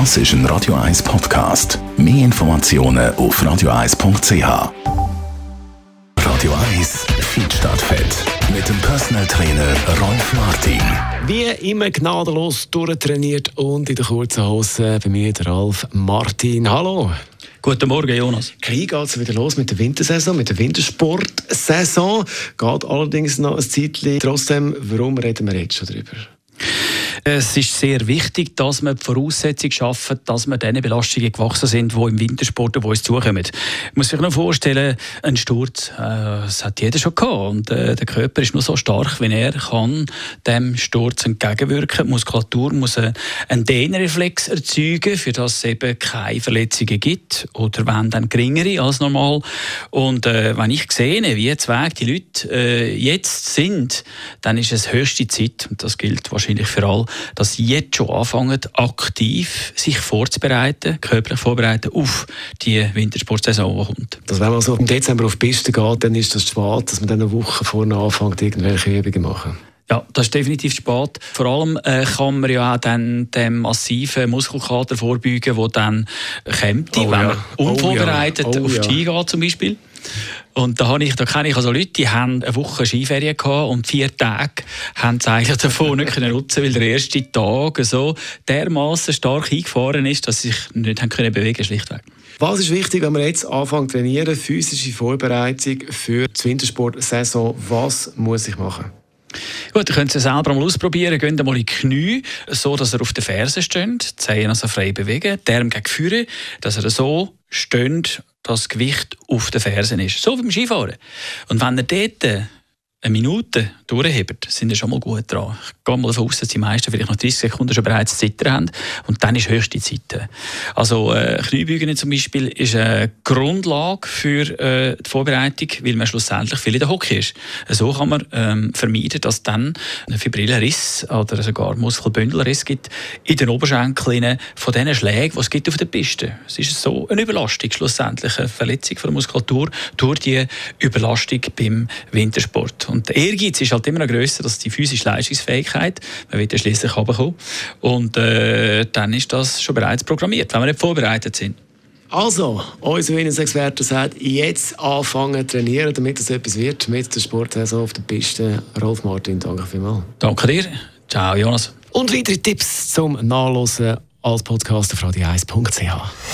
Das ist ein Radio 1 Podcast. Mehr Informationen auf radio1.ch. Radio 1 Feedstadtfett mit dem Personal Trainer Rolf Martin. Wie immer gnadenlos durchtrainiert und in der kurzen Hose bei mir der Ralf Martin. Hallo. Guten Morgen, Jonas. Gleich geht es wieder los mit der Wintersaison, mit der Wintersportsaison. Geht allerdings noch ein Zeitchen. Trotzdem, warum reden wir jetzt schon darüber? Es ist sehr wichtig, dass wir die Voraussetzung schaffen, dass wir diesen Belastungen gewachsen sind, die im Wintersport auf uns zukommen. Man muss sich noch vorstellen, ein Sturz, äh, das hat jeder schon gehabt. Und äh, der Körper ist nur so stark, wenn er kann dem Sturz entgegenwirken. Die Muskulatur muss einen Dehnreflex erzeugen, für das es eben keine Verletzungen gibt. Oder wenn dann geringere als normal. Und äh, wenn ich sehe, wie jetzt die Leute äh, jetzt sind, dann ist es höchste Zeit, und das gilt wahrscheinlich für alle, dass sie jetzt schon anfangen, aktiv sich vorzubereiten, körperlich vorbereiten auf die Wintersportsaison, die kommt. Also wenn man so im Dezember auf die Piste geht, dann ist das spät, dass man dann eine Woche vorne anfängt, irgendwelche Übungen machen. Ja, das ist definitiv spät. Vor allem äh, kann man ja auch dann dem massiven Muskelkater vorbeugen, der dann kommt, oh, wenn ja. man unvorbereitet oh, ja. oh, auf die Ski geht zum Beispiel. Und da, habe ich, da kenne ich also Leute, die haben eine Woche Skiferien gehabt und vier Tage haben sie eigentlich davon nicht können nutzen, weil der erste Tag so dermaßen stark eingefahren ist, dass sie sich nicht haben können bewegen schlichtweg. Was ist wichtig, wenn wir jetzt anfangen zu trainieren, physische Vorbereitung für die Wintersportsaison? Was muss ich machen? Gut, ihr könnt es selber mal ausprobieren. Geht mal in die Knie, so dass er auf den Fersen steht, die Zehen also frei bewegen, der Arm gegen Führer, dass er so steht das Gewicht auf den Fersen ist. So wie beim Skifahren. Und wenn er dort eine Minute durchhebt, sind sie schon mal gut dran. Ich gehe mal davon aus, dass die meisten vielleicht noch 30 Sekunden schon bereits Zittern haben. Und dann ist höchste Zeit. Also äh, Kniebeugen zum Beispiel ist eine Grundlage für äh, die Vorbereitung, weil man schlussendlich viel in der Hockey ist. So kann man ähm, vermeiden, dass dann ein Fibrillenriss oder sogar Muskelbündelriss gibt in den Oberschenkeln von diesen Schlägen, die es gibt auf der Piste. Es ist so eine Überlastung, schlussendlich eine Verletzung von der Muskulatur durch die Überlastung beim Wintersport. Und der Ehrgeiz ist halt immer noch grösser als die physische Leistungsfähigkeit. Man wird ja schließlich runterkommen. Und äh, dann ist das schon bereits programmiert, wenn wir nicht vorbereitet sind. Also, unser Winnungsexperte sagt, jetzt anfangen zu trainieren, damit es etwas wird mit der Sportsaison auf der Piste. Rolf Martin, danke vielmals. Danke dir. Ciao, Jonas. Und weitere Tipps zum Nachlesen als Podcast auf radio1.ch.